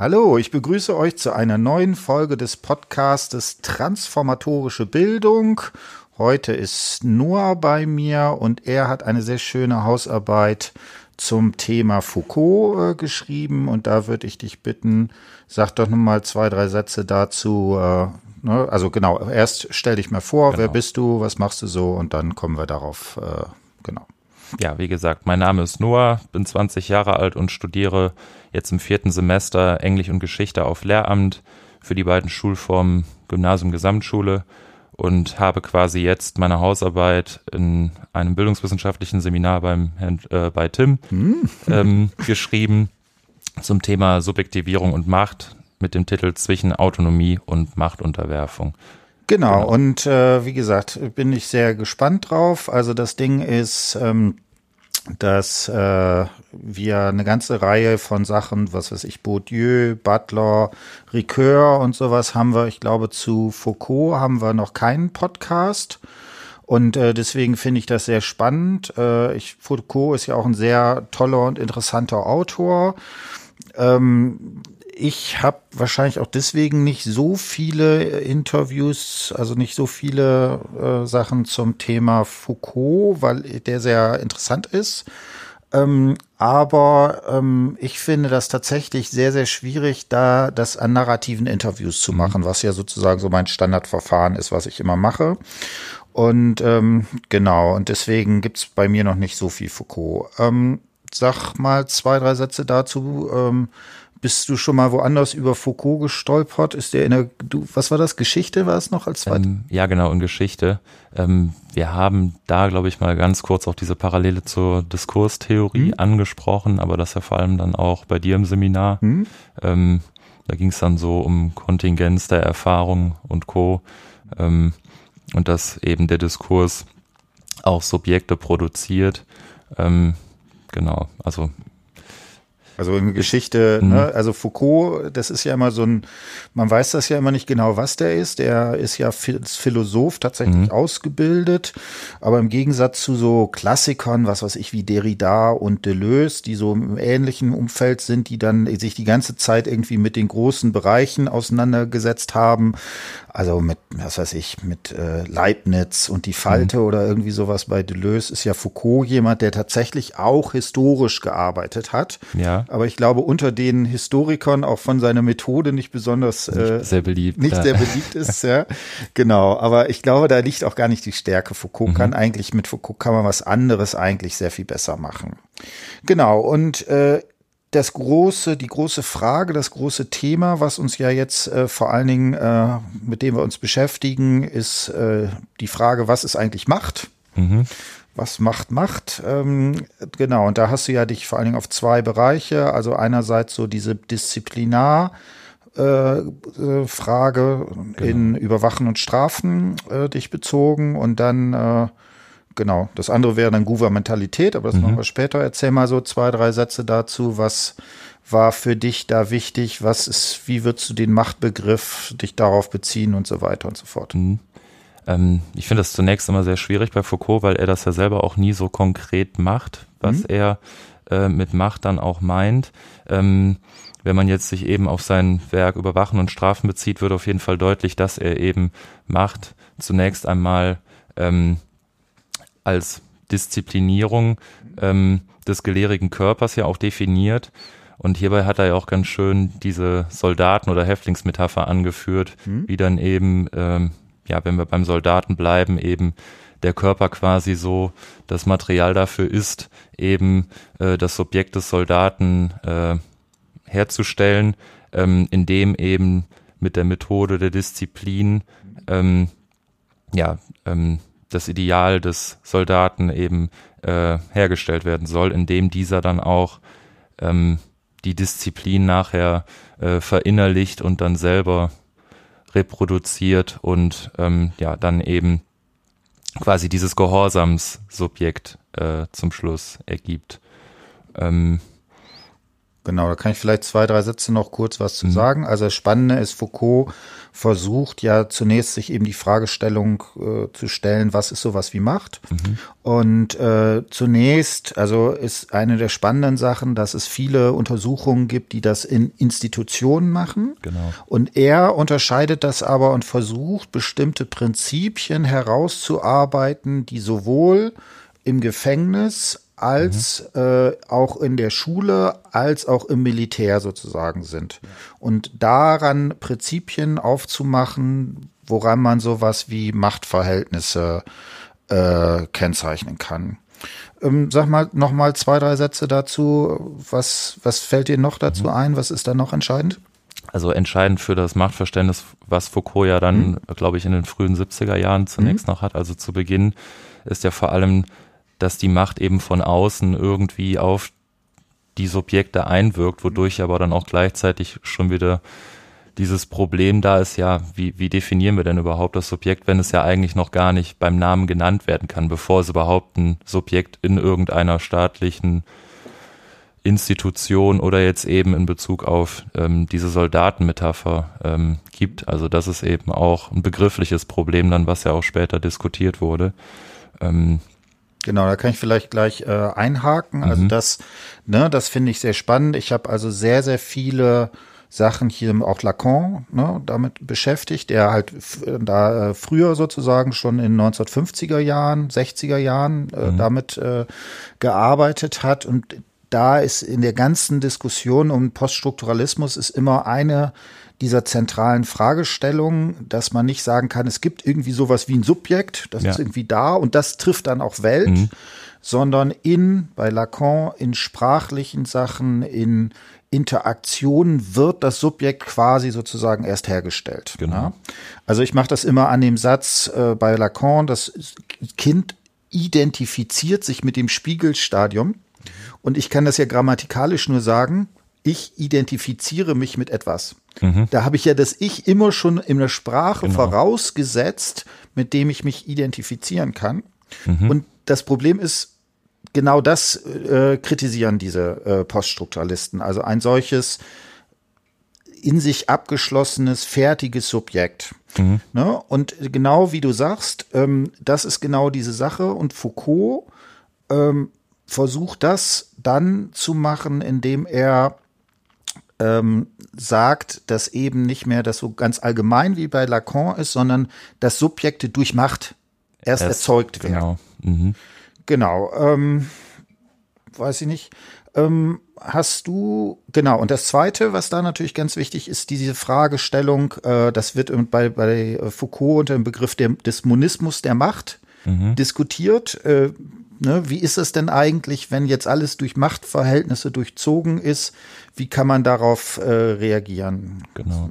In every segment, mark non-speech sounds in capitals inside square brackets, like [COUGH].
Hallo, ich begrüße euch zu einer neuen Folge des Podcastes Transformatorische Bildung. Heute ist Noah bei mir und er hat eine sehr schöne Hausarbeit zum Thema Foucault äh, geschrieben und da würde ich dich bitten, sag doch noch mal zwei, drei Sätze dazu. Äh, ne? Also genau, erst stell dich mal vor, genau. wer bist du, was machst du so und dann kommen wir darauf, äh, genau. Ja, wie gesagt, mein Name ist Noah, bin 20 Jahre alt und studiere jetzt im vierten Semester Englisch und Geschichte auf Lehramt für die beiden Schulformen Gymnasium Gesamtschule und habe quasi jetzt meine Hausarbeit in einem bildungswissenschaftlichen Seminar beim Herrn, äh, bei Tim hm. ähm, [LAUGHS] geschrieben zum Thema Subjektivierung und Macht mit dem Titel Zwischen Autonomie und Machtunterwerfung. Genau, genau. und äh, wie gesagt, bin ich sehr gespannt drauf. Also das Ding ist, ähm, dass äh, wir eine ganze Reihe von Sachen, was weiß ich, Bourdieu, Butler, Ricoeur und sowas haben wir. Ich glaube, zu Foucault haben wir noch keinen Podcast. Und äh, deswegen finde ich das sehr spannend. Äh, ich, Foucault ist ja auch ein sehr toller und interessanter Autor. Ähm, ich habe wahrscheinlich auch deswegen nicht so viele Interviews, also nicht so viele äh, Sachen zum Thema Foucault, weil der sehr interessant ist. Ähm, aber ähm, ich finde das tatsächlich sehr, sehr schwierig, da das an narrativen Interviews zu machen, was ja sozusagen so mein Standardverfahren ist, was ich immer mache. Und ähm, genau, und deswegen gibt's bei mir noch nicht so viel Foucault. Ähm, sag mal zwei, drei Sätze dazu. Ähm, bist du schon mal woanders über Foucault gestolpert? Ist der in der, du, was war das? Geschichte war es noch als zweites? Ähm, ja, genau, in Geschichte. Ähm, wir haben da, glaube ich, mal ganz kurz auch diese Parallele zur Diskurstheorie mhm. angesprochen, aber das ja vor allem dann auch bei dir im Seminar. Mhm. Ähm, da ging es dann so um Kontingenz der Erfahrung und Co. Ähm, und dass eben der Diskurs auch Subjekte produziert. Ähm, genau, also also in Geschichte, mhm. ne, also Foucault, das ist ja immer so ein, man weiß das ja immer nicht genau, was der ist. Der ist ja als Philosoph tatsächlich mhm. ausgebildet, aber im Gegensatz zu so Klassikern, was weiß ich, wie Derrida und Deleuze, die so im ähnlichen Umfeld sind, die dann sich die ganze Zeit irgendwie mit den großen Bereichen auseinandergesetzt haben, also mit, was weiß ich, mit äh, Leibniz und die Falte mhm. oder irgendwie sowas bei Deleuze, ist ja Foucault jemand, der tatsächlich auch historisch gearbeitet hat. Ja aber ich glaube, unter den Historikern auch von seiner Methode nicht besonders äh, sehr beliebt. Nicht ja. sehr beliebt [LAUGHS] ist, ja. Genau. Aber ich glaube, da liegt auch gar nicht die Stärke. Foucault mhm. kann eigentlich, mit Foucault kann man was anderes eigentlich sehr viel besser machen. Genau. Und äh, das große, die große Frage, das große Thema, was uns ja jetzt äh, vor allen Dingen, äh, mit dem wir uns beschäftigen, ist äh, die Frage, was ist eigentlich Macht? Mhm was Macht macht. Ähm, genau, und da hast du ja dich vor allen Dingen auf zwei Bereiche, also einerseits so diese Disziplinar- äh, äh Frage genau. in Überwachen und Strafen äh, dich bezogen und dann genau, das andere wäre dann Gouvernementalität, aber das mhm. machen wir später. Erzähl mal so zwei, drei Sätze dazu, was war für dich da wichtig, was ist, wie würdest du den Machtbegriff dich darauf beziehen und so weiter und so fort. Mhm. Ähm, ich finde das zunächst immer sehr schwierig bei Foucault, weil er das ja selber auch nie so konkret macht, was mhm. er äh, mit Macht dann auch meint. Ähm, wenn man jetzt sich eben auf sein Werk Überwachen und Strafen bezieht, wird auf jeden Fall deutlich, dass er eben Macht zunächst einmal ähm, als Disziplinierung ähm, des gelehrigen Körpers ja auch definiert. Und hierbei hat er ja auch ganz schön diese Soldaten- oder Häftlingsmetapher angeführt, mhm. wie dann eben ähm, ja, wenn wir beim Soldaten bleiben, eben der Körper quasi so das Material dafür ist, eben äh, das Subjekt des Soldaten äh, herzustellen, ähm, indem eben mit der Methode der Disziplin ähm, ja ähm, das Ideal des Soldaten eben äh, hergestellt werden soll, indem dieser dann auch ähm, die Disziplin nachher äh, verinnerlicht und dann selber reproduziert und ähm, ja, dann eben quasi dieses Gehorsamssubjekt äh, zum Schluss ergibt. Ähm, Genau, da kann ich vielleicht zwei, drei Sätze noch kurz was zu mhm. sagen. Also das Spannende ist, Foucault versucht ja zunächst sich eben die Fragestellung äh, zu stellen, was ist sowas wie Macht? Mhm. Und äh, zunächst, also ist eine der spannenden Sachen, dass es viele Untersuchungen gibt, die das in Institutionen machen. Genau. Und er unterscheidet das aber und versucht, bestimmte Prinzipien herauszuarbeiten, die sowohl im Gefängnis als mhm. äh, auch in der Schule, als auch im Militär sozusagen sind. Und daran Prinzipien aufzumachen, woran man sowas wie Machtverhältnisse äh, kennzeichnen kann. Ähm, sag mal noch mal zwei, drei Sätze dazu. Was, was fällt dir noch dazu mhm. ein? Was ist da noch entscheidend? Also entscheidend für das Machtverständnis, was Foucault ja dann, mhm. glaube ich, in den frühen 70er Jahren zunächst mhm. noch hat, also zu Beginn, ist ja vor allem dass die Macht eben von außen irgendwie auf die Subjekte einwirkt, wodurch aber dann auch gleichzeitig schon wieder dieses Problem da ist, ja, wie, wie definieren wir denn überhaupt das Subjekt, wenn es ja eigentlich noch gar nicht beim Namen genannt werden kann, bevor es überhaupt ein Subjekt in irgendeiner staatlichen Institution oder jetzt eben in Bezug auf ähm, diese Soldatenmetapher ähm, gibt. Also das ist eben auch ein begriffliches Problem dann, was ja auch später diskutiert wurde. Ähm, Genau, da kann ich vielleicht gleich äh, einhaken. Also mhm. das, ne, das finde ich sehr spannend. Ich habe also sehr, sehr viele Sachen hier auch Lacan ne, damit beschäftigt, der halt da äh, früher sozusagen schon in 1950er Jahren, 60er Jahren äh, mhm. damit äh, gearbeitet hat und da ist in der ganzen Diskussion um Poststrukturalismus ist immer eine dieser zentralen Fragestellung, dass man nicht sagen kann, es gibt irgendwie sowas wie ein Subjekt, das ja. ist irgendwie da und das trifft dann auch Welt, mhm. sondern in, bei Lacan, in sprachlichen Sachen, in Interaktionen wird das Subjekt quasi sozusagen erst hergestellt. Genau. Ja? Also ich mache das immer an dem Satz äh, bei Lacan, das Kind identifiziert sich mit dem Spiegelstadium. Und ich kann das ja grammatikalisch nur sagen, ich identifiziere mich mit etwas. Mhm. Da habe ich ja das Ich immer schon in der Sprache genau. vorausgesetzt, mit dem ich mich identifizieren kann. Mhm. Und das Problem ist, genau das äh, kritisieren diese äh, Poststrukturalisten. Also ein solches in sich abgeschlossenes, fertiges Subjekt. Mhm. Ne? Und genau wie du sagst, ähm, das ist genau diese Sache. Und Foucault ähm, versucht das dann zu machen, indem er ähm, sagt, dass eben nicht mehr das so ganz allgemein wie bei Lacan ist, sondern dass Subjekte durch Macht erst, erst erzeugt werden. Genau. Mhm. Genau. Ähm, weiß ich nicht. Ähm, hast du, genau, und das Zweite, was da natürlich ganz wichtig ist, diese Fragestellung, äh, das wird bei, bei Foucault unter dem Begriff der, des Monismus der Macht mhm. diskutiert. Äh, Ne, wie ist es denn eigentlich, wenn jetzt alles durch Machtverhältnisse durchzogen ist? Wie kann man darauf äh, reagieren? Genau.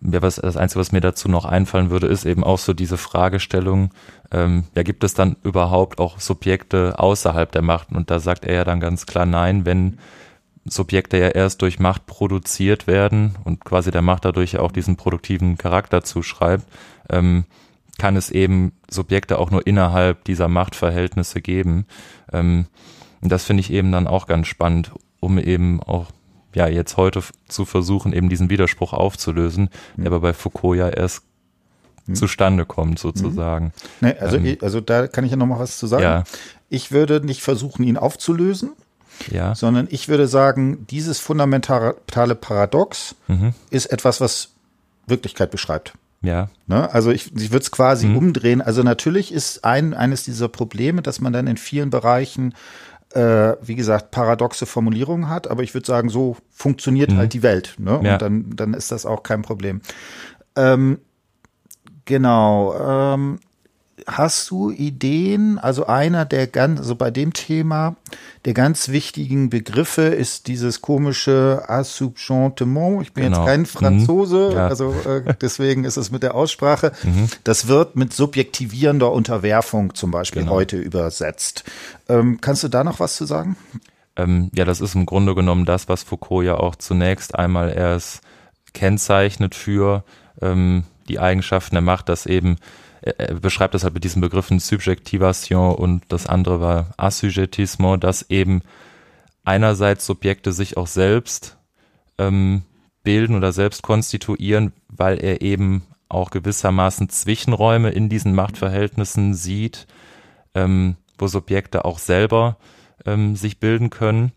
Ja, was, das Einzige, was mir dazu noch einfallen würde, ist eben auch so diese Fragestellung, ähm, ja, gibt es dann überhaupt auch Subjekte außerhalb der Macht? Und da sagt er ja dann ganz klar nein, wenn Subjekte ja erst durch Macht produziert werden und quasi der Macht dadurch ja auch diesen produktiven Charakter zuschreibt, ähm, kann es eben Subjekte auch nur innerhalb dieser Machtverhältnisse geben. Ähm, und das finde ich eben dann auch ganz spannend, um eben auch ja jetzt heute zu versuchen, eben diesen Widerspruch aufzulösen, mhm. der aber bei Foucault ja erst mhm. zustande kommt, sozusagen. Nee, also, ähm, also da kann ich ja noch mal was zu sagen. Ja. Ich würde nicht versuchen, ihn aufzulösen, ja. sondern ich würde sagen, dieses fundamentale Paradox mhm. ist etwas, was Wirklichkeit beschreibt. Ja. Ne? Also ich, ich würde es quasi mhm. umdrehen. Also natürlich ist ein, eines dieser Probleme, dass man dann in vielen Bereichen, äh, wie gesagt, paradoxe Formulierungen hat, aber ich würde sagen, so funktioniert mhm. halt die Welt. Ne? Und dann, dann ist das auch kein Problem. Ähm, genau. Ähm, hast du Ideen? Also einer der ganz, also bei dem Thema, der ganz wichtigen Begriffe ist dieses komische Assoupgentement. Ich bin genau. jetzt kein mhm. Franzose, mhm. ja. also äh, deswegen ist es mit der Aussprache. [LAUGHS] Mhm. Das wird mit subjektivierender Unterwerfung zum Beispiel genau. heute übersetzt. Ähm, kannst du da noch was zu sagen? Ähm, ja, das ist im Grunde genommen das, was Foucault ja auch zunächst einmal erst kennzeichnet für ähm, die Eigenschaften der Macht, dass eben er beschreibt das halt mit diesen Begriffen Subjektivation und das andere war Assujettissement, dass eben einerseits Subjekte sich auch selbst ähm, bilden oder selbst konstituieren, weil er eben auch gewissermaßen Zwischenräume in diesen Machtverhältnissen sieht, ähm, wo Subjekte auch selber ähm, sich bilden können.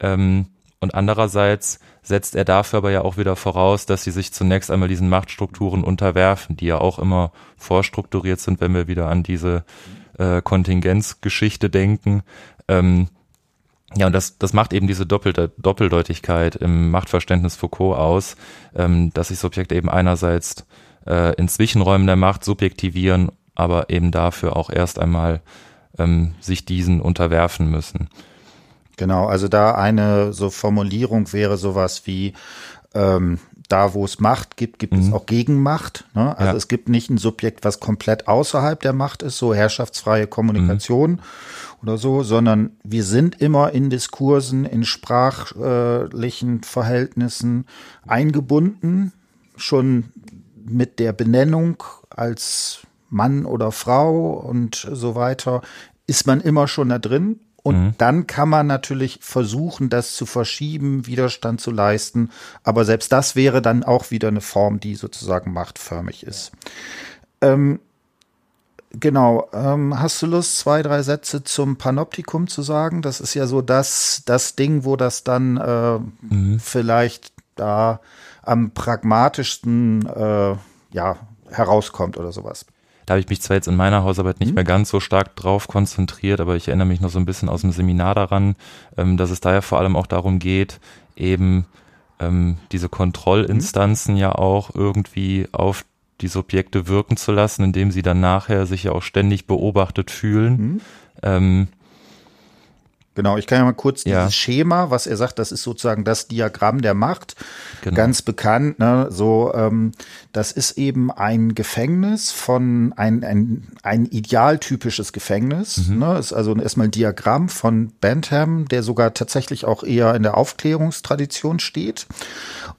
Ähm, und andererseits setzt er dafür aber ja auch wieder voraus, dass sie sich zunächst einmal diesen Machtstrukturen unterwerfen, die ja auch immer vorstrukturiert sind, wenn wir wieder an diese äh, Kontingenzgeschichte denken. Ähm, ja, und das, das macht eben diese Doppelte, Doppeldeutigkeit im Machtverständnis Foucault aus, ähm, dass sich Subjekte eben einerseits äh, in Zwischenräumen der Macht subjektivieren, aber eben dafür auch erst einmal ähm, sich diesen unterwerfen müssen. Genau, also da eine so Formulierung wäre sowas wie ähm, da, wo es Macht gibt, gibt mhm. es auch Gegenmacht. Ne? Also ja. es gibt nicht ein Subjekt, was komplett außerhalb der Macht ist, so herrschaftsfreie Kommunikation mhm. oder so, sondern wir sind immer in Diskursen, in sprachlichen Verhältnissen eingebunden, schon mit der Benennung als Mann oder Frau und so weiter, ist man immer schon da drin. Und mhm. dann kann man natürlich versuchen, das zu verschieben, Widerstand zu leisten. Aber selbst das wäre dann auch wieder eine Form, die sozusagen machtförmig ist. Ähm, genau. Ähm, hast du Lust, zwei, drei Sätze zum Panoptikum zu sagen? Das ist ja so das, das Ding, wo das dann äh, mhm. vielleicht da am pragmatischsten äh, ja, herauskommt oder sowas. Da habe ich mich zwar jetzt in meiner Hausarbeit nicht mhm. mehr ganz so stark drauf konzentriert, aber ich erinnere mich noch so ein bisschen aus dem Seminar daran, ähm, dass es da ja vor allem auch darum geht, eben ähm, diese Kontrollinstanzen mhm. ja auch irgendwie auf die Subjekte wirken zu lassen, indem sie dann nachher sich ja auch ständig beobachtet fühlen. Mhm. Ähm, Genau, ich kann ja mal kurz ja. dieses Schema, was er sagt, das ist sozusagen das Diagramm der Macht, genau. ganz bekannt. Ne? So, ähm, das ist eben ein Gefängnis von ein ein, ein idealtypisches Gefängnis. Mhm. Ne? Ist also erstmal ein Diagramm von Bentham, der sogar tatsächlich auch eher in der Aufklärungstradition steht.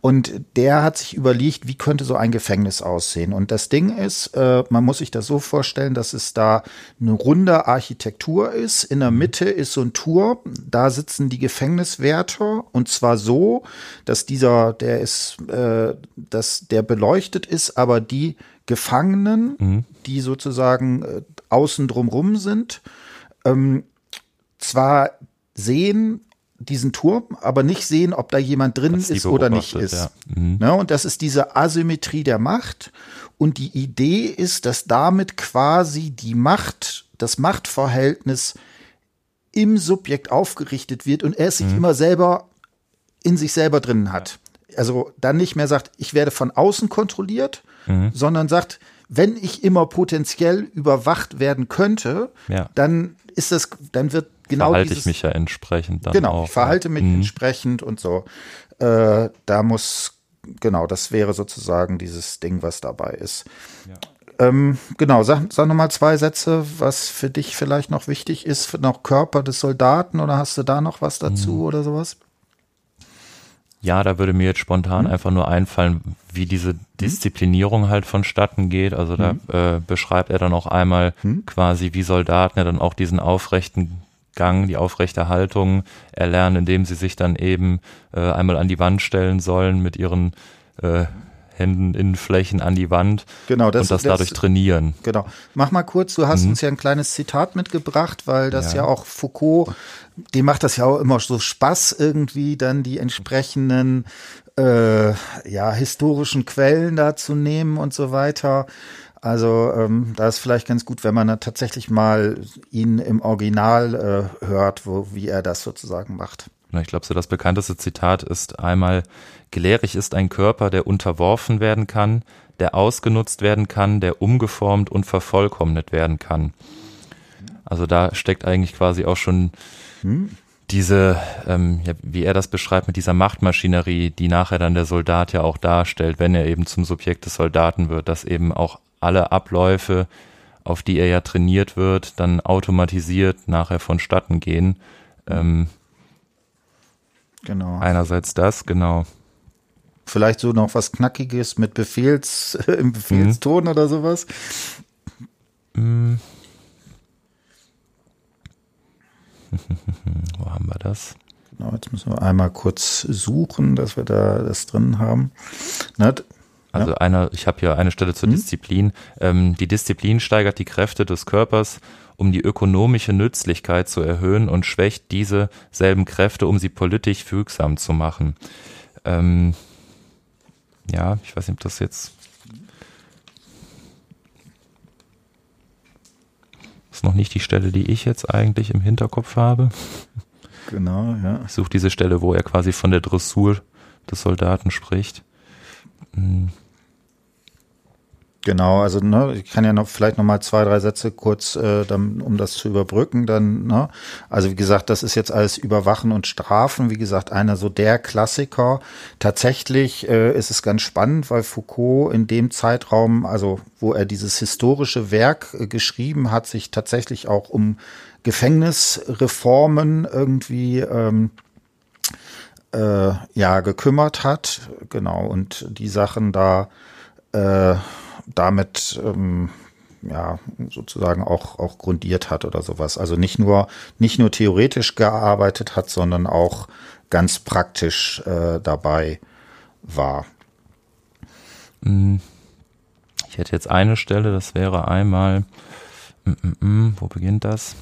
Und der hat sich überlegt, wie könnte so ein Gefängnis aussehen. Und das Ding ist, äh, man muss sich das so vorstellen, dass es da eine runde Architektur ist. In der mhm. Mitte ist so ein Tour, da sitzen die Gefängniswärter und zwar so, dass dieser, der ist, äh, dass der beleuchtet ist, aber die Gefangenen, mhm. die sozusagen äh, außen drumrum sind, ähm, zwar sehen diesen Turm, aber nicht sehen, ob da jemand drin ist oder nicht ist. Ja. Mhm. Ne, und das ist diese Asymmetrie der Macht. Und die Idee ist, dass damit quasi die Macht, das Machtverhältnis im Subjekt aufgerichtet wird und er es sich mhm. immer selber in sich selber drin hat. Also dann nicht mehr sagt, ich werde von außen kontrolliert, mhm. sondern sagt, wenn ich immer potenziell überwacht werden könnte, ja. dann ist das, dann wird genau verhalte dieses, ich mich ja entsprechend dann genau, auch. ich verhalte mich mhm. entsprechend und so. Äh, da muss, genau, das wäre sozusagen dieses Ding, was dabei ist. Ja. Ähm, genau, sag, sag nochmal zwei Sätze, was für dich vielleicht noch wichtig ist, für noch Körper des Soldaten oder hast du da noch was dazu mhm. oder sowas? Ja, da würde mir jetzt spontan mhm. einfach nur einfallen, wie diese mhm. Disziplinierung halt vonstatten geht. Also da mhm. äh, beschreibt er dann auch einmal mhm. quasi, wie Soldaten ja dann auch diesen aufrechten Gang, die aufrechte Haltung erlernen, indem sie sich dann eben äh, einmal an die Wand stellen sollen mit ihren äh, Händen in Flächen an die Wand genau, das, und das, das dadurch trainieren. Genau. Mach mal kurz, du hast mhm. uns ja ein kleines Zitat mitgebracht, weil das ja. ja auch Foucault, dem macht das ja auch immer so Spaß, irgendwie dann die entsprechenden äh, ja, historischen Quellen da zu nehmen und so weiter. Also ähm, da ist vielleicht ganz gut, wenn man da tatsächlich mal ihn im Original äh, hört, wo, wie er das sozusagen macht. Ich glaube, so das bekannteste Zitat ist einmal, gelehrig ist ein Körper, der unterworfen werden kann, der ausgenutzt werden kann, der umgeformt und vervollkommnet werden kann. Also da steckt eigentlich quasi auch schon hm. diese, ähm, ja, wie er das beschreibt, mit dieser Machtmaschinerie, die nachher dann der Soldat ja auch darstellt, wenn er eben zum Subjekt des Soldaten wird, dass eben auch alle Abläufe, auf die er ja trainiert wird, dann automatisiert nachher vonstatten gehen. Ähm, genau. Einerseits das, genau. Vielleicht so noch was Knackiges mit Befehls, [LAUGHS] im Befehlston mhm. oder sowas. Mhm. [LAUGHS] Wo haben wir das? Genau, jetzt müssen wir einmal kurz suchen, dass wir da das drin haben. Na, also ja. eine, ich habe hier eine Stelle zur mhm. Disziplin. Ähm, die Disziplin steigert die Kräfte des Körpers, um die ökonomische Nützlichkeit zu erhöhen und schwächt diese selben Kräfte, um sie politisch fügsam zu machen. Ähm, ja, ich weiß nicht, ob das jetzt ist noch nicht die Stelle, die ich jetzt eigentlich im Hinterkopf habe. Genau, ja. Ich suche diese Stelle, wo er quasi von der Dressur des Soldaten spricht. Hm. Genau, also ne, ich kann ja noch vielleicht noch mal zwei, drei Sätze kurz, äh, dann, um das zu überbrücken. Dann, ne? Also wie gesagt, das ist jetzt alles Überwachen und Strafen. Wie gesagt, einer so der Klassiker. Tatsächlich äh, ist es ganz spannend, weil Foucault in dem Zeitraum, also wo er dieses historische Werk äh, geschrieben hat, sich tatsächlich auch um Gefängnisreformen irgendwie ähm, äh, ja gekümmert hat. Genau und die Sachen da äh, damit ähm, ja sozusagen auch auch grundiert hat oder sowas. Also nicht nur nicht nur theoretisch gearbeitet hat, sondern auch ganz praktisch äh, dabei war. Mm. Ich hätte jetzt eine Stelle, das wäre einmal, mm, mm, mm wo beginnt das?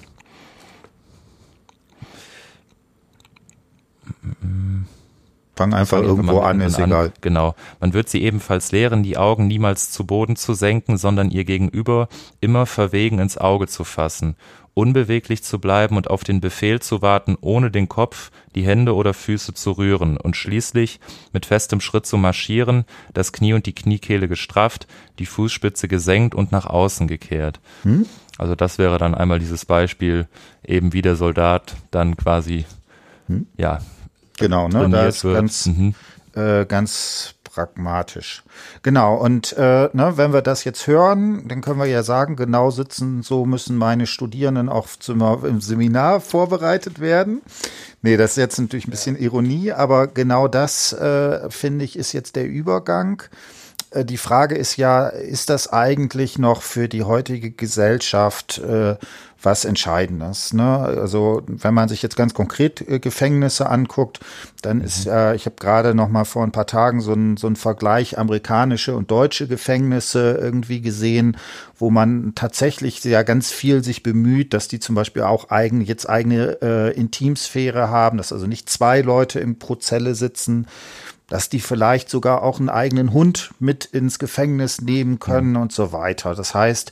Fang einfach irgendwo an, ist an. egal. Genau. Man wird sie ebenfalls lehren, die Augen niemals zu Boden zu senken, sondern ihr gegenüber immer verwegen ins Auge zu fassen, unbeweglich zu bleiben und auf den Befehl zu warten, ohne den Kopf, die Hände oder Füße zu rühren und schließlich mit festem Schritt zu marschieren, das Knie und die Kniekehle gestrafft, die Fußspitze gesenkt und nach außen gekehrt. Hm? Also das wäre dann einmal dieses Beispiel, eben wie der Soldat dann quasi, hm? ja, Genau, ne? Da ist wird. ganz, mhm. äh, ganz pragmatisch. Genau, und äh, ne, wenn wir das jetzt hören, dann können wir ja sagen, genau sitzen, so müssen meine Studierenden auch zum, im Seminar vorbereitet werden. Nee, das ist jetzt natürlich ein bisschen Ironie, aber genau das, äh, finde ich, ist jetzt der Übergang. Äh, die Frage ist ja, ist das eigentlich noch für die heutige Gesellschaft äh, was Entscheidendes. Ne? Also wenn man sich jetzt ganz konkret äh, Gefängnisse anguckt, dann mhm. ist, äh, ich habe gerade noch mal vor ein paar Tagen so ein, so ein Vergleich amerikanische und deutsche Gefängnisse irgendwie gesehen, wo man tatsächlich ja ganz viel sich bemüht, dass die zum Beispiel auch eigen, jetzt eigene äh, Intimsphäre haben, dass also nicht zwei Leute im Prozelle sitzen, dass die vielleicht sogar auch einen eigenen Hund mit ins Gefängnis nehmen können mhm. und so weiter. Das heißt,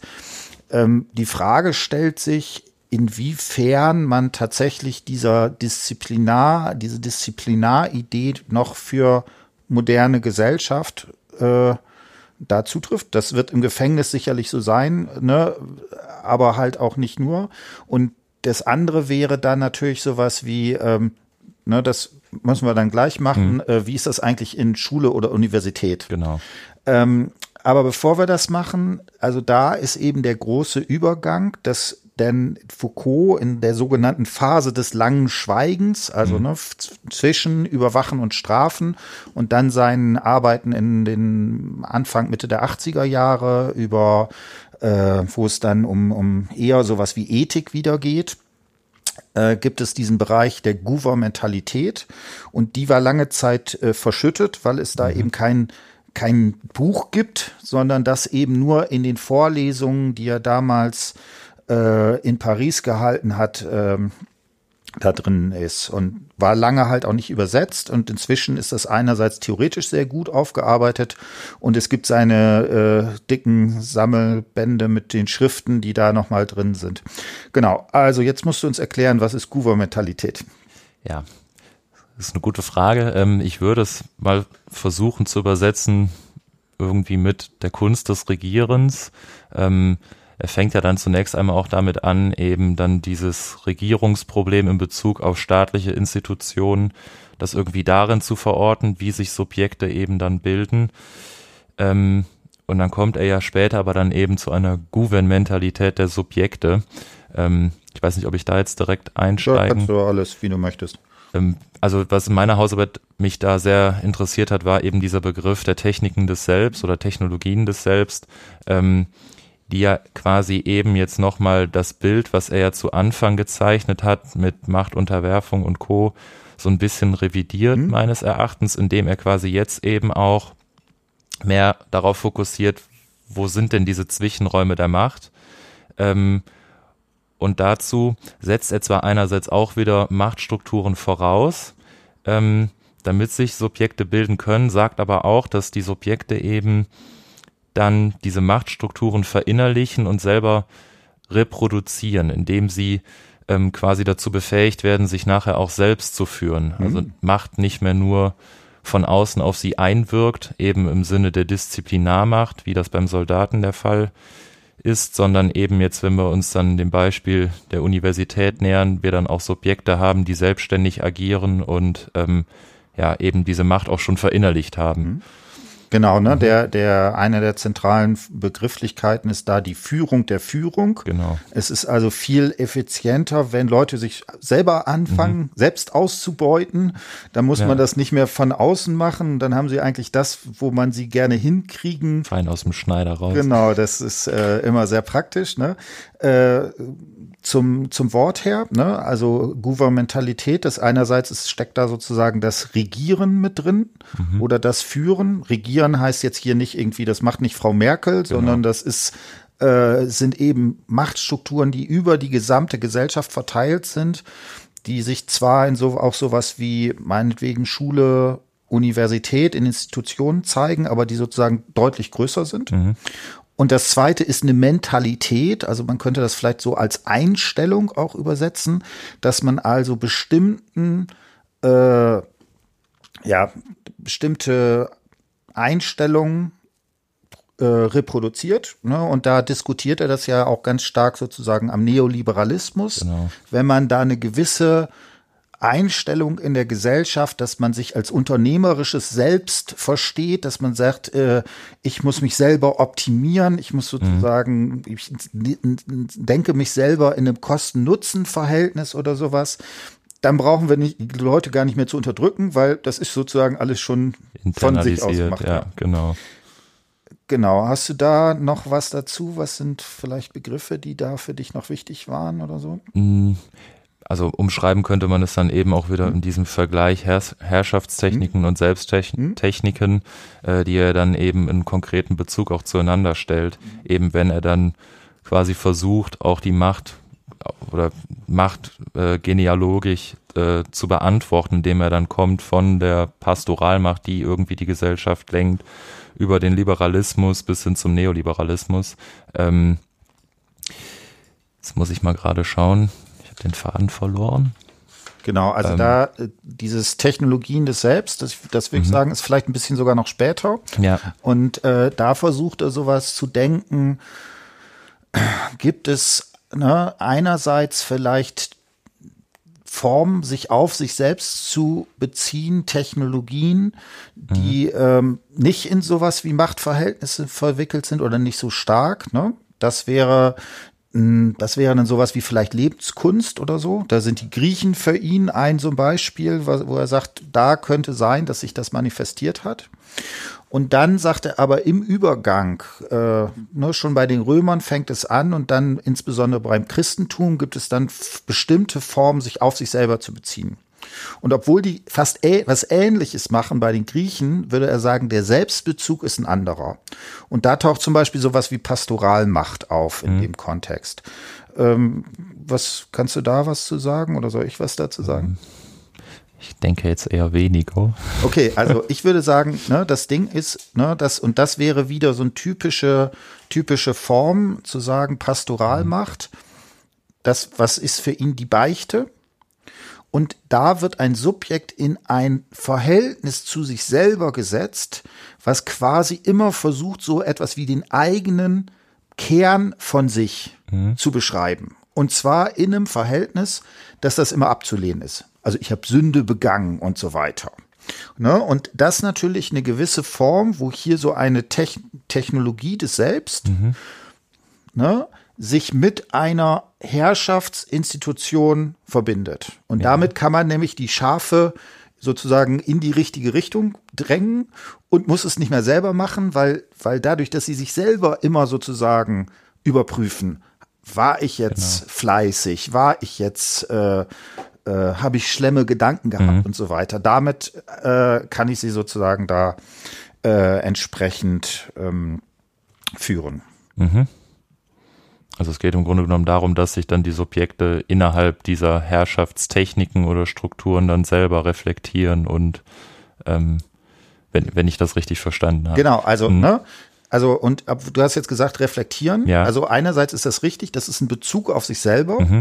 ähm, die Frage stellt sich, inwiefern man tatsächlich dieser Disziplinar, diese Disziplinaridee noch für moderne Gesellschaft äh, da zutrifft. Das wird im Gefängnis sicherlich so sein, ne? aber halt auch nicht nur. Und das andere wäre dann natürlich sowas wie, ähm, ne, das müssen wir dann gleich machen, mhm. äh, wie ist das eigentlich in Schule oder Universität? Genau. Ähm, aber bevor wir das machen, also da ist eben der große Übergang, dass denn Foucault in der sogenannten Phase des langen Schweigens, also mhm. ne, zwischen Überwachen und Strafen und dann seinen Arbeiten in den Anfang, Mitte der 80er Jahre über, äh, wo es dann um, um eher sowas wie Ethik wieder geht, äh, gibt es diesen Bereich der Gouvernementalität und die war lange Zeit äh, verschüttet, weil es da mhm. eben kein kein Buch gibt, sondern das eben nur in den Vorlesungen, die er damals äh, in Paris gehalten hat, ähm, da drin ist und war lange halt auch nicht übersetzt und inzwischen ist das einerseits theoretisch sehr gut aufgearbeitet und es gibt seine äh, dicken Sammelbände mit den Schriften, die da nochmal drin sind. Genau, also jetzt musst du uns erklären, was ist Gouvernementalität? Ja, das ist eine gute Frage. Ähm, ich würde es mal versuchen zu übersetzen, irgendwie mit der Kunst des Regierens. Ähm, er fängt ja dann zunächst einmal auch damit an, eben dann dieses Regierungsproblem in Bezug auf staatliche Institutionen, das irgendwie darin zu verorten, wie sich Subjekte eben dann bilden. Ähm, und dann kommt er ja später aber dann eben zu einer Gouvernementalität der Subjekte. ich weiß nicht, ob ich da jetzt direkt einsteigen. Ja, kannst du alles, wie du möchtest. Ähm, also was in meiner Hausarbeit mich da sehr interessiert hat, war eben dieser Begriff der Techniken des Selbst oder Technologien des Selbst, ähm, die ja quasi eben jetzt nochmal das Bild, was er ja zu Anfang gezeichnet hat mit Machtunterwerfung und Co., so ein bisschen revidiert, mhm. meines Erachtens, indem er quasi jetzt eben auch mehr darauf fokussiert, wo sind denn diese Zwischenräume der Macht? Ähm, und dazu setzt er zwar einerseits auch wieder Machtstrukturen voraus, ähm, damit sich Subjekte bilden können, sagt aber auch, dass die Subjekte eben dann diese Machtstrukturen verinnerlichen und selber reproduzieren, indem sie ähm, quasi dazu befähigt werden, sich nachher auch selbst zu führen. Mhm. Also Macht nicht mehr nur von außen auf sie einwirkt, eben im Sinne der Disziplinarmacht, wie das beim Soldaten der Fall ist, sondern eben jetzt, wenn wir uns dann dem Beispiel der Universität nähern, wir dann auch Subjekte haben, die selbstständig agieren und ähm, ja eben diese Macht auch schon verinnerlicht haben. Mhm. Genau, ne, mhm. der, der, eine der zentralen Begrifflichkeiten ist da die Führung der Führung. Genau. Es ist also viel effizienter, wenn Leute sich selber anfangen, mhm. selbst auszubeuten. Da muss ja. man das nicht mehr von außen machen. Dann haben sie eigentlich das, wo man sie gerne hinkriegen. Fein aus dem Schneider raus. Genau, das ist äh, immer sehr praktisch, ne? Äh, zum, zum Wort her, ne? also Gouvernementalität, das einerseits ist, steckt da sozusagen das Regieren mit drin mhm. oder das Führen. Regieren heißt jetzt hier nicht irgendwie, das macht nicht Frau Merkel, genau. sondern das ist äh, sind eben Machtstrukturen, die über die gesamte Gesellschaft verteilt sind, die sich zwar in so auch sowas wie meinetwegen Schule, Universität, in Institutionen zeigen, aber die sozusagen deutlich größer sind. Mhm. Und das zweite ist eine Mentalität, also man könnte das vielleicht so als Einstellung auch übersetzen, dass man also bestimmten, äh, ja, bestimmte Einstellungen äh, reproduziert. Ne? Und da diskutiert er das ja auch ganz stark sozusagen am Neoliberalismus. Genau. Wenn man da eine gewisse Einstellung in der Gesellschaft, dass man sich als unternehmerisches Selbst versteht, dass man sagt, äh, ich muss mich selber optimieren, ich muss sozusagen, mhm. ich denke mich selber in einem Kosten-Nutzen-Verhältnis oder sowas. Dann brauchen wir nicht, die Leute gar nicht mehr zu unterdrücken, weil das ist sozusagen alles schon von sich aus gemacht. Ja, genau. Genau. Hast du da noch was dazu? Was sind vielleicht Begriffe, die da für dich noch wichtig waren oder so? Mhm also umschreiben könnte man es dann eben auch wieder mhm. in diesem Vergleich Herrs Herrschaftstechniken mhm. und Selbsttechniken, mhm. äh, die er dann eben in konkreten Bezug auch zueinander stellt, mhm. eben wenn er dann quasi versucht, auch die Macht oder Macht äh, genealogisch äh, zu beantworten, indem er dann kommt von der Pastoralmacht, die irgendwie die Gesellschaft lenkt, über den Liberalismus bis hin zum Neoliberalismus. Ähm, jetzt muss ich mal gerade schauen habe den Faden verloren. Genau, also ähm, da äh, dieses Technologien des Selbst, das, das würde ich mhm. sagen, ist vielleicht ein bisschen sogar noch später. Ja. Und äh, da versucht er sowas zu denken, [CLEARS THROAT] gibt es ne, einerseits vielleicht Formen, sich auf sich selbst zu beziehen, Technologien, die mhm. ähm, nicht in sowas wie Machtverhältnisse verwickelt sind oder nicht so stark. Ne? Das wäre das wäre dann sowas wie vielleicht Lebenskunst oder so. Da sind die Griechen für ihn ein so ein Beispiel, wo er sagt, da könnte sein, dass sich das manifestiert hat. Und dann sagt er aber im Übergang, äh, ne, schon bei den Römern fängt es an und dann insbesondere beim Christentum gibt es dann bestimmte Formen, sich auf sich selber zu beziehen. Und obwohl die fast was Ähnliches machen bei den Griechen, würde er sagen, der Selbstbezug ist ein anderer. Und da taucht zum Beispiel sowas wie Pastoralmacht auf in mhm. dem Kontext. Ähm, was kannst du da was zu sagen oder soll ich was dazu sagen? Ich denke jetzt eher weniger. Okay, also ich würde sagen, ne, das Ding ist, ne, das, und das wäre wieder so eine typische, typische Form zu sagen, Pastoralmacht. Das, was ist für ihn die Beichte? Und da wird ein Subjekt in ein Verhältnis zu sich selber gesetzt, was quasi immer versucht, so etwas wie den eigenen Kern von sich mhm. zu beschreiben. Und zwar in einem Verhältnis, dass das immer abzulehnen ist. Also ich habe Sünde begangen und so weiter. Ne? Und das natürlich eine gewisse Form, wo hier so eine Techn Technologie des Selbst mhm. ne, sich mit einer Herrschaftsinstitution verbindet. Und ja. damit kann man nämlich die Schafe sozusagen in die richtige Richtung drängen und muss es nicht mehr selber machen, weil, weil dadurch, dass sie sich selber immer sozusagen überprüfen, war ich jetzt genau. fleißig, war ich jetzt äh, äh, habe ich schlemme Gedanken gehabt mhm. und so weiter. Damit äh, kann ich sie sozusagen da äh, entsprechend ähm, führen. Mhm. Also es geht im Grunde genommen darum, dass sich dann die Subjekte innerhalb dieser Herrschaftstechniken oder Strukturen dann selber reflektieren und ähm, wenn, wenn ich das richtig verstanden habe. Genau, also, mhm. ne? Also, und du hast jetzt gesagt, reflektieren. Ja. Also einerseits ist das richtig, das ist ein Bezug auf sich selber. Mhm.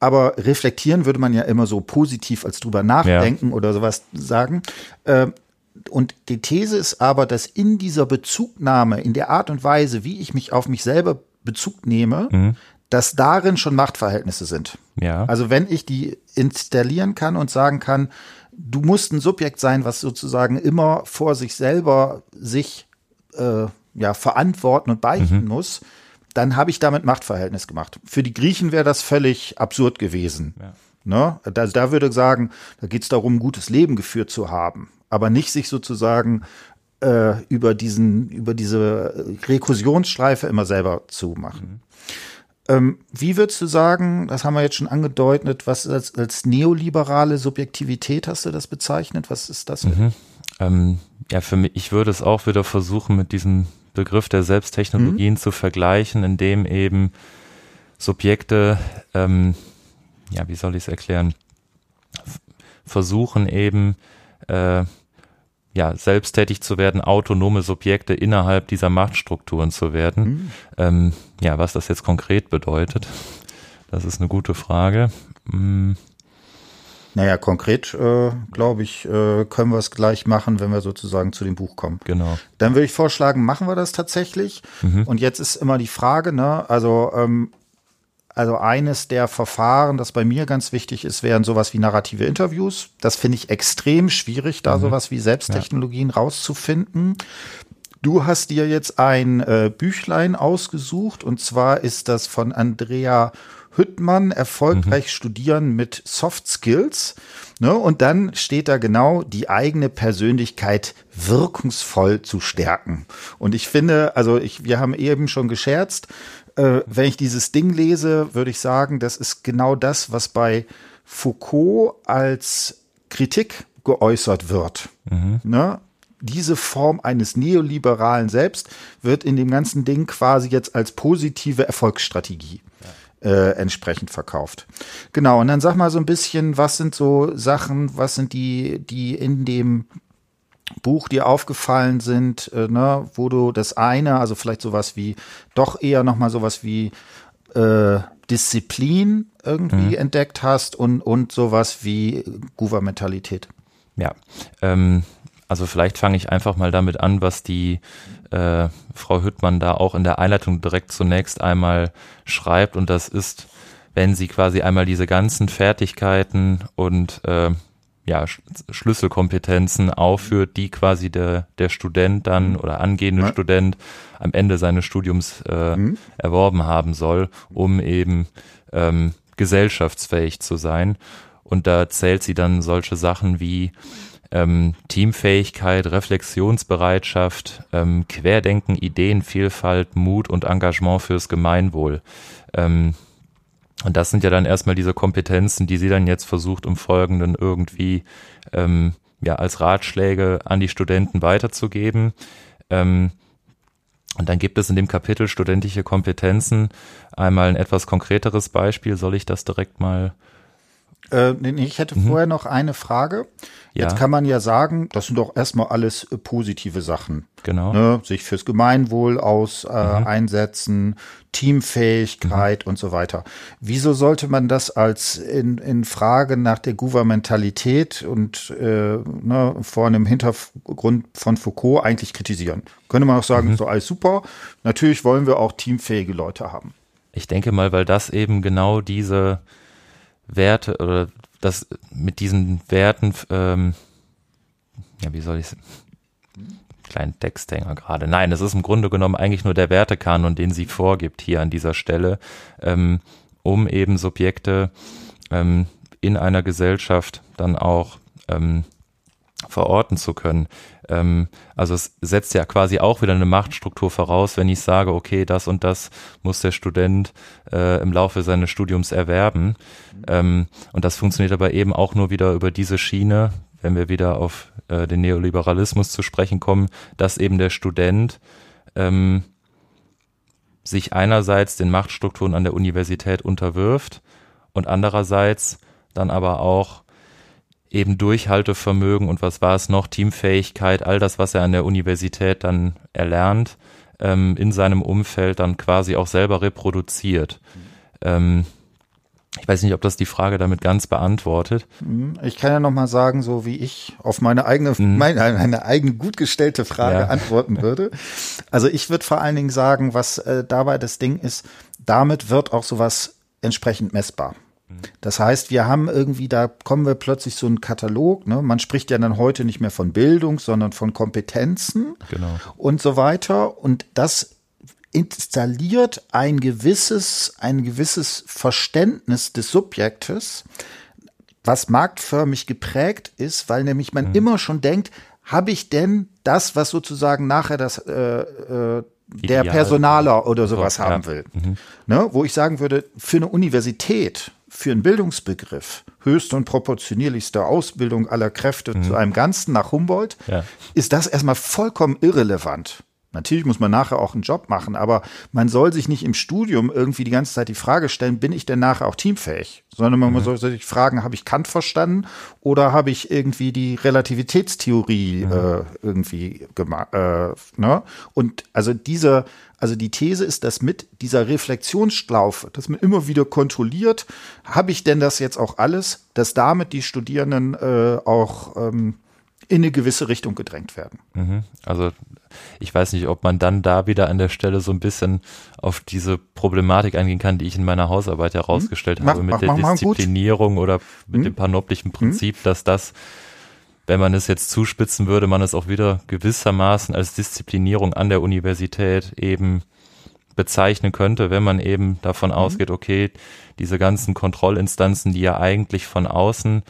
Aber reflektieren würde man ja immer so positiv als drüber nachdenken ja. oder sowas sagen. Ähm, und die These ist aber, dass in dieser Bezugnahme, in der Art und Weise, wie ich mich auf mich selber Bezug nehme, mhm. dass darin schon Machtverhältnisse sind. Ja. Also wenn ich die installieren kann und sagen kann, du musst ein Subjekt sein, was sozusagen immer vor sich selber sich äh, ja, verantworten und beichten mhm. muss, dann habe ich damit Machtverhältnis gemacht. Für die Griechen wäre das völlig absurd gewesen. Ja. Ne? Da, da würde ich sagen, da geht es darum, ein gutes Leben geführt zu haben, aber nicht sich sozusagen äh, über diesen, über diese Rekursionsschleife immer selber zu machen. Mhm. Ähm, wie würdest du sagen, das haben wir jetzt schon angedeutet, was als, als neoliberale Subjektivität hast du das bezeichnet? Was ist das? Mhm. Ähm, ja, für mich, ich würde es auch wieder versuchen, mit diesem Begriff der Selbsttechnologien mhm. zu vergleichen, indem eben Subjekte, ähm, ja, wie soll ich es erklären, versuchen eben äh, ja, selbsttätig zu werden, autonome Subjekte innerhalb dieser Machtstrukturen zu werden. Mhm. Ähm, ja, was das jetzt konkret bedeutet, das ist eine gute Frage. Mhm. Naja, konkret, äh, glaube ich, äh, können wir es gleich machen, wenn wir sozusagen zu dem Buch kommen. Genau. Dann würde ich vorschlagen, machen wir das tatsächlich. Mhm. Und jetzt ist immer die Frage, ne, also ähm, also eines der Verfahren, das bei mir ganz wichtig ist, wären sowas wie narrative Interviews. Das finde ich extrem schwierig, da mhm. sowas wie Selbsttechnologien ja. rauszufinden. Du hast dir jetzt ein äh, Büchlein ausgesucht und zwar ist das von Andrea Hüttmann, erfolgreich mhm. studieren mit Soft Skills. Ne? Und dann steht da genau, die eigene Persönlichkeit wirkungsvoll zu stärken. Und ich finde, also ich, wir haben eben schon gescherzt, äh, wenn ich dieses Ding lese, würde ich sagen, das ist genau das, was bei Foucault als Kritik geäußert wird. Mhm. Ne? Diese Form eines neoliberalen Selbst wird in dem ganzen Ding quasi jetzt als positive Erfolgsstrategie äh, entsprechend verkauft. Genau, und dann sag mal so ein bisschen, was sind so Sachen, was sind die, die in dem Buch dir aufgefallen sind, äh, ne, wo du das eine, also vielleicht sowas wie, doch eher nochmal sowas wie äh, Disziplin irgendwie mhm. entdeckt hast und, und sowas wie Gouvernementalität. Ja, ähm, also vielleicht fange ich einfach mal damit an, was die äh, Frau Hüttmann da auch in der Einleitung direkt zunächst einmal schreibt und das ist, wenn sie quasi einmal diese ganzen Fertigkeiten und äh, ja, Schlüsselkompetenzen aufführt, die quasi der, der Student dann mhm. oder angehende ja. Student am Ende seines Studiums äh, mhm. erworben haben soll, um eben ähm, gesellschaftsfähig zu sein. Und da zählt sie dann solche Sachen wie ähm, Teamfähigkeit, Reflexionsbereitschaft, ähm, Querdenken, Ideenvielfalt, Mut und Engagement fürs Gemeinwohl. Ähm, und das sind ja dann erstmal diese Kompetenzen, die sie dann jetzt versucht, im Folgenden irgendwie ähm, ja als Ratschläge an die Studenten weiterzugeben. Ähm, und dann gibt es in dem Kapitel studentische Kompetenzen einmal ein etwas konkreteres Beispiel. Soll ich das direkt mal äh, nee, ich hätte mhm. vorher noch eine Frage. Ja. Jetzt kann man ja sagen, das sind doch erstmal alles äh, positive Sachen. Genau. Ne? Sich fürs Gemeinwohl aus äh, mhm. einsetzen, Teamfähigkeit mhm. und so weiter. Wieso sollte man das als in, in Frage nach der Gouvernementalität und äh, ne, vor einem Hintergrund von Foucault eigentlich kritisieren? Könnte man auch sagen, mhm. so alles super. Natürlich wollen wir auch teamfähige Leute haben. Ich denke mal, weil das eben genau diese Werte oder das mit diesen Werten, ähm, ja, wie soll ich es, kleinen Texthänger gerade. Nein, es ist im Grunde genommen eigentlich nur der Wertekanon, den sie vorgibt hier an dieser Stelle, ähm, um eben Subjekte ähm, in einer Gesellschaft dann auch ähm, verorten zu können. Ähm, also es setzt ja quasi auch wieder eine Machtstruktur voraus, wenn ich sage, okay, das und das muss der Student äh, im Laufe seines Studiums erwerben. Ähm, und das funktioniert aber eben auch nur wieder über diese Schiene, wenn wir wieder auf äh, den Neoliberalismus zu sprechen kommen, dass eben der Student ähm, sich einerseits den Machtstrukturen an der Universität unterwirft und andererseits dann aber auch eben Durchhaltevermögen und was war es noch, Teamfähigkeit, all das, was er an der Universität dann erlernt, ähm, in seinem Umfeld dann quasi auch selber reproduziert. Ähm, ich weiß nicht, ob das die Frage damit ganz beantwortet. Mhm. Ich kann ja noch mal sagen, so wie ich auf meine eigene, mhm. meine, meine eigene gut gestellte Frage ja. antworten würde. Also ich würde vor allen Dingen sagen, was äh, dabei das Ding ist, damit wird auch sowas entsprechend messbar. Das heißt, wir haben irgendwie, da kommen wir plötzlich so einen Katalog. Ne? Man spricht ja dann heute nicht mehr von Bildung, sondern von Kompetenzen genau. und so weiter. Und das installiert ein gewisses, ein gewisses Verständnis des Subjektes, was marktförmig geprägt ist, weil nämlich man mhm. immer schon denkt, habe ich denn das, was sozusagen nachher das äh, äh, der Personaler oder sowas so, haben ja. will. Mhm. Ne, wo ich sagen würde, für eine Universität für einen Bildungsbegriff höchste und proportionierlichste Ausbildung aller Kräfte mhm. zu einem Ganzen nach Humboldt, ja. ist das erstmal vollkommen irrelevant. Natürlich muss man nachher auch einen Job machen, aber man soll sich nicht im Studium irgendwie die ganze Zeit die Frage stellen, bin ich denn nachher auch teamfähig? Sondern man mhm. soll sich fragen, habe ich Kant verstanden oder habe ich irgendwie die Relativitätstheorie mhm. äh, irgendwie gemacht? Äh, ne? Und also diese, also die These ist, dass mit dieser Reflexionsschlaufe, dass man immer wieder kontrolliert, habe ich denn das jetzt auch alles, dass damit die Studierenden äh, auch ähm, in eine gewisse Richtung gedrängt werden. Mhm. Also ich weiß nicht, ob man dann da wieder an der Stelle so ein bisschen auf diese Problematik eingehen kann, die ich in meiner Hausarbeit herausgestellt hm? habe mach, mit mach, der mach Disziplinierung oder mit hm? dem panoptischen Prinzip, hm? dass das, wenn man es jetzt zuspitzen würde, man es auch wieder gewissermaßen als Disziplinierung an der Universität eben bezeichnen könnte, wenn man eben davon ausgeht, okay, diese ganzen Kontrollinstanzen, die ja eigentlich von außen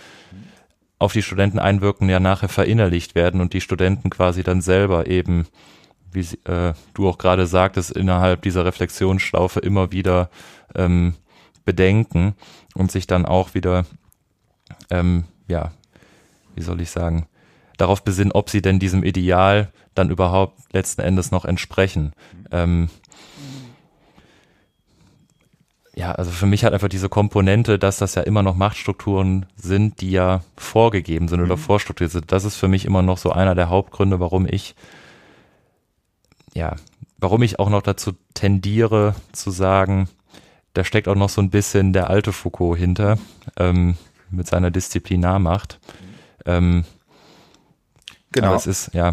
auf die Studenten einwirken, ja nachher verinnerlicht werden und die Studenten quasi dann selber eben, wie äh, du auch gerade sagtest, innerhalb dieser Reflexionsschlaufe immer wieder ähm, bedenken und sich dann auch wieder, ähm, ja, wie soll ich sagen, darauf besinnen, ob sie denn diesem Ideal dann überhaupt letzten Endes noch entsprechen. Ähm, ja, also für mich hat einfach diese Komponente, dass das ja immer noch Machtstrukturen sind, die ja vorgegeben sind oder mhm. vorstrukturiert sind. Das ist für mich immer noch so einer der Hauptgründe, warum ich, ja, warum ich auch noch dazu tendiere zu sagen, da steckt auch noch so ein bisschen der alte Foucault hinter, ähm, mit seiner Disziplinarmacht. Ähm, genau. Aber es ist, ja,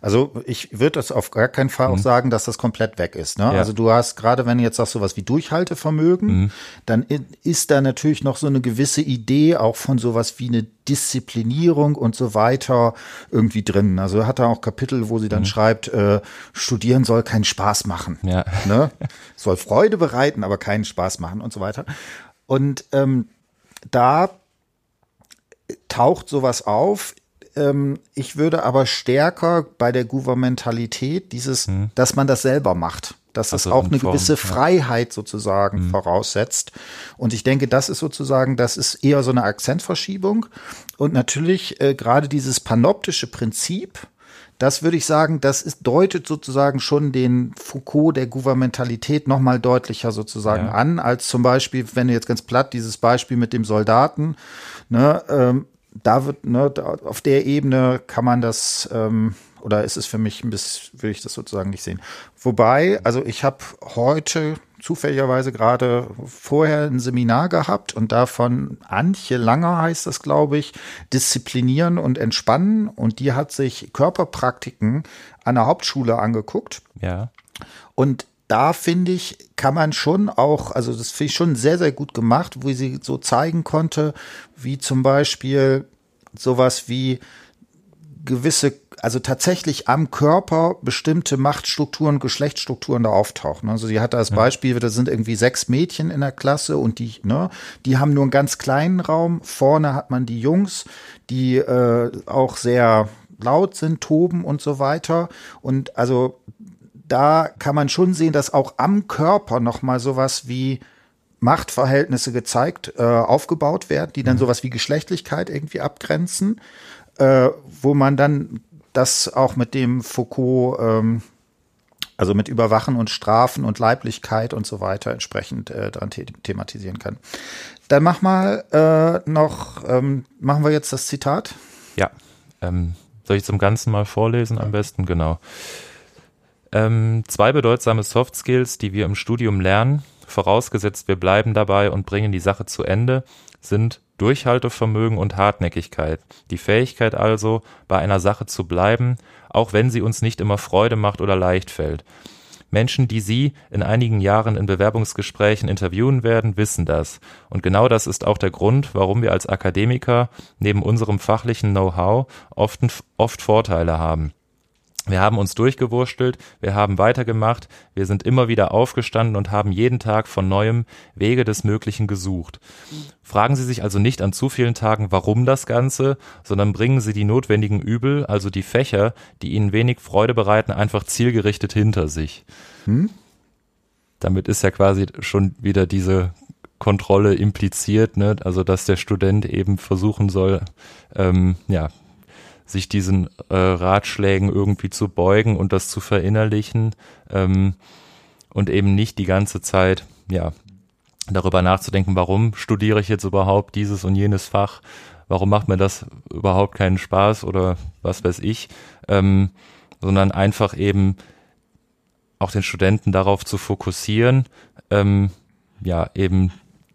also ich würde das auf gar keinen Fall mhm. auch sagen, dass das komplett weg ist. Ne? Ja. Also du hast gerade, wenn du jetzt sagst sowas wie Durchhaltevermögen, mhm. dann ist da natürlich noch so eine gewisse Idee auch von sowas wie eine Disziplinierung und so weiter irgendwie drin. Also hat er auch Kapitel, wo sie dann mhm. schreibt, äh, studieren soll keinen Spaß machen. Ja. Ne? Soll Freude bereiten, aber keinen Spaß machen und so weiter. Und ähm, da taucht sowas auf ich würde aber stärker bei der Gouvernementalität dieses, hm. dass man das selber macht. Dass also es auch eine Form, gewisse Freiheit sozusagen hm. voraussetzt. Und ich denke, das ist sozusagen, das ist eher so eine Akzentverschiebung. Und natürlich äh, gerade dieses panoptische Prinzip, das würde ich sagen, das ist, deutet sozusagen schon den Foucault der Gouvernementalität noch mal deutlicher sozusagen ja. an, als zum Beispiel, wenn du jetzt ganz platt dieses Beispiel mit dem Soldaten, ne, ähm, da wird, ne, da, auf der Ebene kann man das, ähm, oder ist es für mich ein bisschen, will ich das sozusagen nicht sehen. Wobei, also ich habe heute zufälligerweise gerade vorher ein Seminar gehabt und davon Antje Langer heißt das, glaube ich, Disziplinieren und Entspannen und die hat sich Körperpraktiken an der Hauptschule angeguckt. Ja. Und da finde ich, kann man schon auch, also das finde ich schon sehr, sehr gut gemacht, wo sie so zeigen konnte, wie zum Beispiel sowas wie gewisse, also tatsächlich am Körper bestimmte Machtstrukturen, Geschlechtsstrukturen da auftauchen. Also sie hatte als Beispiel, da sind irgendwie sechs Mädchen in der Klasse und die, ne, die haben nur einen ganz kleinen Raum. Vorne hat man die Jungs, die äh, auch sehr laut sind, toben und so weiter. Und also da kann man schon sehen, dass auch am Körper noch mal sowas wie Machtverhältnisse gezeigt, äh, aufgebaut werden, die dann mhm. sowas wie Geschlechtlichkeit irgendwie abgrenzen, äh, wo man dann das auch mit dem Foucault, ähm, also mit Überwachen und Strafen und Leiblichkeit und so weiter entsprechend äh, dran the thematisieren kann. Dann mach mal äh, noch, ähm, machen wir jetzt das Zitat? Ja, ähm, soll ich zum Ganzen mal vorlesen am besten? Genau. Ähm, zwei bedeutsame Soft Skills, die wir im Studium lernen, vorausgesetzt wir bleiben dabei und bringen die Sache zu Ende, sind Durchhaltevermögen und Hartnäckigkeit. Die Fähigkeit also, bei einer Sache zu bleiben, auch wenn sie uns nicht immer Freude macht oder leicht fällt. Menschen, die Sie in einigen Jahren in Bewerbungsgesprächen interviewen werden, wissen das. Und genau das ist auch der Grund, warum wir als Akademiker neben unserem fachlichen Know-how oft, oft Vorteile haben. Wir haben uns durchgewurstelt, wir haben weitergemacht, wir sind immer wieder aufgestanden und haben jeden Tag von neuem Wege des Möglichen gesucht. Fragen Sie sich also nicht an zu vielen Tagen, warum das Ganze, sondern bringen Sie die notwendigen Übel, also die Fächer, die Ihnen wenig Freude bereiten, einfach zielgerichtet hinter sich. Hm? Damit ist ja quasi schon wieder diese Kontrolle impliziert, ne? also dass der Student eben versuchen soll, ähm, ja, sich diesen äh, Ratschlägen irgendwie zu beugen und das zu verinnerlichen ähm, und eben nicht die ganze Zeit, ja, darüber nachzudenken, warum studiere ich jetzt überhaupt dieses und jenes Fach, warum macht mir das überhaupt keinen Spaß oder was weiß ich, ähm, sondern einfach eben auch den Studenten darauf zu fokussieren, ähm, ja, eben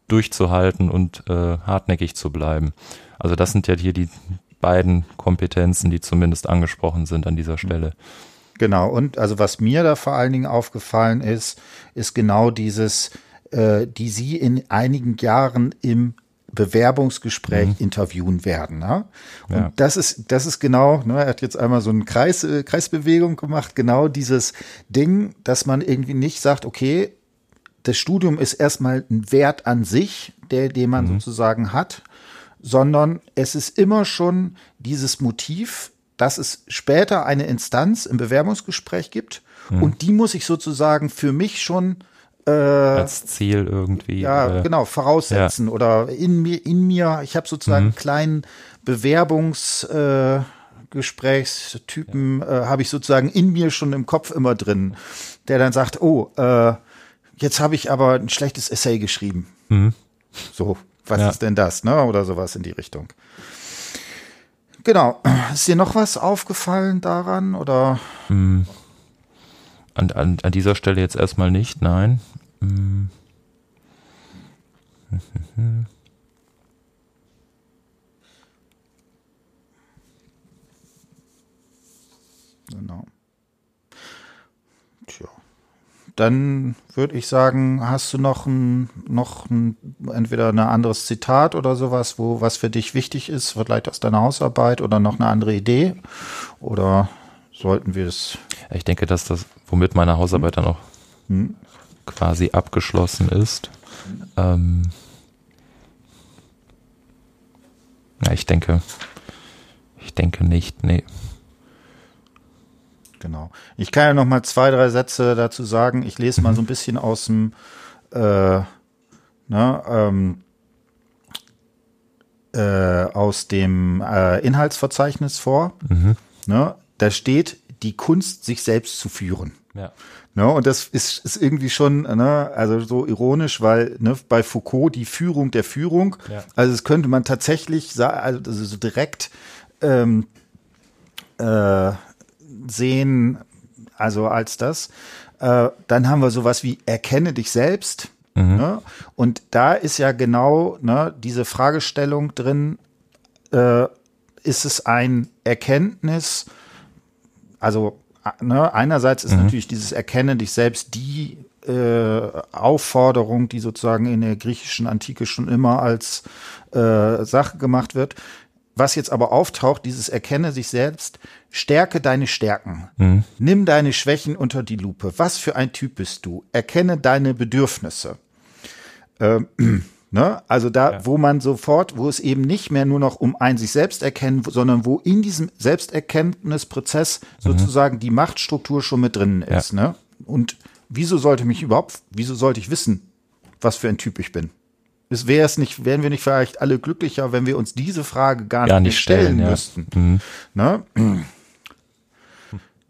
durchzuhalten und äh, hartnäckig zu bleiben. Also das sind ja hier die, beiden Kompetenzen, die zumindest angesprochen sind an dieser Stelle. Genau, und also was mir da vor allen Dingen aufgefallen ist, ist genau dieses, äh, die Sie in einigen Jahren im Bewerbungsgespräch mhm. interviewen werden. Ne? Und ja. das ist, das ist genau, ne, er hat jetzt einmal so eine Kreis, äh, Kreisbewegung gemacht, genau dieses Ding, dass man irgendwie nicht sagt, okay, das Studium ist erstmal ein Wert an sich, der, den man mhm. sozusagen hat, sondern es ist immer schon dieses Motiv, dass es später eine Instanz im Bewerbungsgespräch gibt hm. und die muss ich sozusagen für mich schon äh, als Ziel irgendwie ja oder? genau voraussetzen ja. oder in mir in mir ich habe sozusagen mhm. kleinen Bewerbungsgesprächstypen äh, äh, habe ich sozusagen in mir schon im Kopf immer drin der dann sagt oh äh, jetzt habe ich aber ein schlechtes Essay geschrieben mhm. so was ja. ist denn das, ne? Oder sowas in die Richtung. Genau. Ist dir noch was aufgefallen daran oder? Mm. An, an, an dieser Stelle jetzt erstmal nicht, nein. Mm. Genau. Dann würde ich sagen, hast du noch ein, noch ein, entweder ein anderes Zitat oder sowas, wo was für dich wichtig ist, vielleicht aus deiner Hausarbeit oder noch eine andere Idee? Oder sollten wir es? Ich denke, dass das, womit meine Hausarbeit hm. dann auch hm. quasi abgeschlossen ist. Ähm, ja, ich denke, ich denke nicht, nee. Genau. Ich kann ja noch mal zwei, drei Sätze dazu sagen. Ich lese mal so ein bisschen aus dem äh, ne, ähm, äh, aus dem äh, Inhaltsverzeichnis vor. Mhm. Ne, da steht die Kunst, sich selbst zu führen. Ja. Ne, und das ist, ist irgendwie schon, ne, also so ironisch, weil ne, bei Foucault die Führung der Führung, ja. also das könnte man tatsächlich also so direkt ähm, äh, sehen, also als das. Äh, dann haben wir sowas wie erkenne dich selbst. Mhm. Ne? Und da ist ja genau ne, diese Fragestellung drin, äh, ist es ein Erkenntnis, also ne, einerseits ist mhm. natürlich dieses Erkenne dich selbst die äh, Aufforderung, die sozusagen in der griechischen Antike schon immer als äh, Sache gemacht wird. Was jetzt aber auftaucht, dieses Erkenne sich selbst, stärke deine Stärken. Mhm. Nimm deine Schwächen unter die Lupe. Was für ein Typ bist du? Erkenne deine Bedürfnisse. Ähm, [CLEARS THROAT] Ne? Also da, ja. wo man sofort, wo es eben nicht mehr nur noch um ein sich selbst erkennen, sondern wo in diesem Selbsterkenntnisprozess mhm. sozusagen die Machtstruktur schon mit drin ist. Ja. Ne? Und wieso sollte mich überhaupt, wieso sollte ich wissen, was für ein Typ ich bin? Es wäre es nicht, wären wir nicht vielleicht alle glücklicher, wenn wir uns diese Frage gar, gar nicht, stellen, stellen ja. müssten. Mhm. Ne?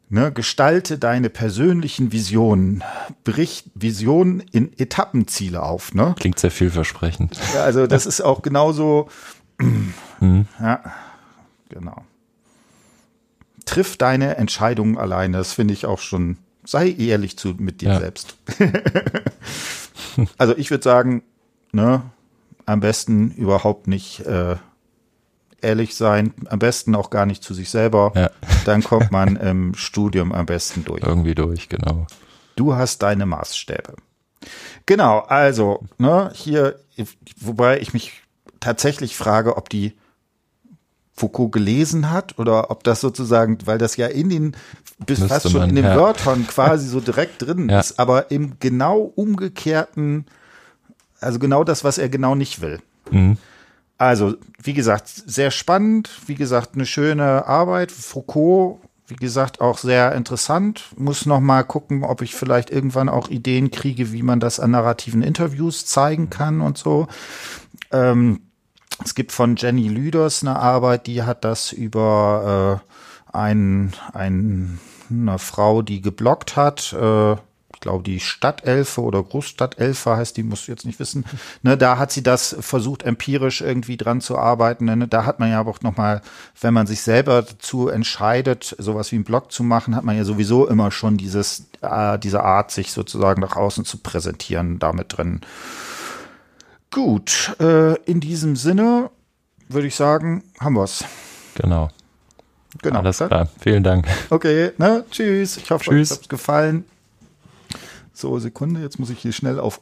Ne, gestalte deine persönlichen Visionen, brich Visionen in Etappenziele auf. Ne? Klingt sehr vielversprechend. Ja, also das ist auch genauso. [CLEARS THROAT] Mhm. Ja, genau. Triff deine Entscheidungen alleine. Das finde ich auch schon. Sei ehrlich zu mit dir ja. selbst. [LAUGHS] also ich würde sagen, ne, am besten überhaupt nicht äh, ehrlich sein, am besten auch gar nicht zu sich selber. Ja. Dann kommt man [LAUGHS] im Studium am besten durch. Irgendwie durch, genau. Du hast deine Maßstäbe. Genau, also, ne, hier, wobei ich mich tatsächlich frage, ob die Foucault gelesen hat oder ob das sozusagen, weil das ja in den, bis Müsste fast schon man, in den ja. Wörtern [LAUGHS] quasi so direkt drin ja. ist, aber im genau umgekehrten, also genau das, was er genau nicht will. Mhm. Also, wie gesagt, sehr spannend. Wie gesagt, eine schöne Arbeit. Foucault, wie gesagt, auch sehr interessant. Muss noch mal gucken, ob ich vielleicht irgendwann auch Ideen kriege, wie man das an narrativen Interviews zeigen kann und so. Ähm, es gibt von Jenny Lüders eine Arbeit, die hat das über äh, ein, ein, eine Frau, die geblockt hat. Äh, glaube, die Stadtelfe oder Großstadtelfe heißt die, muss jetzt nicht wissen. Ne, da hat sie das versucht, empirisch irgendwie dran zu arbeiten. Ne, da hat man ja auch nochmal, wenn man sich selber dazu entscheidet, sowas wie einen Blog zu machen, hat man ja sowieso immer schon dieses, äh, diese Art, sich sozusagen nach außen zu präsentieren, damit drin. Gut, äh, in diesem Sinne würde ich sagen, haben wir's. Genau. Genau. Alles klar. Vielen Dank. Okay, ne? Tschüss. Ich hoffe, Tschüss. euch hat's gefallen. So, Sekunde, jetzt muss ich hier schnell auf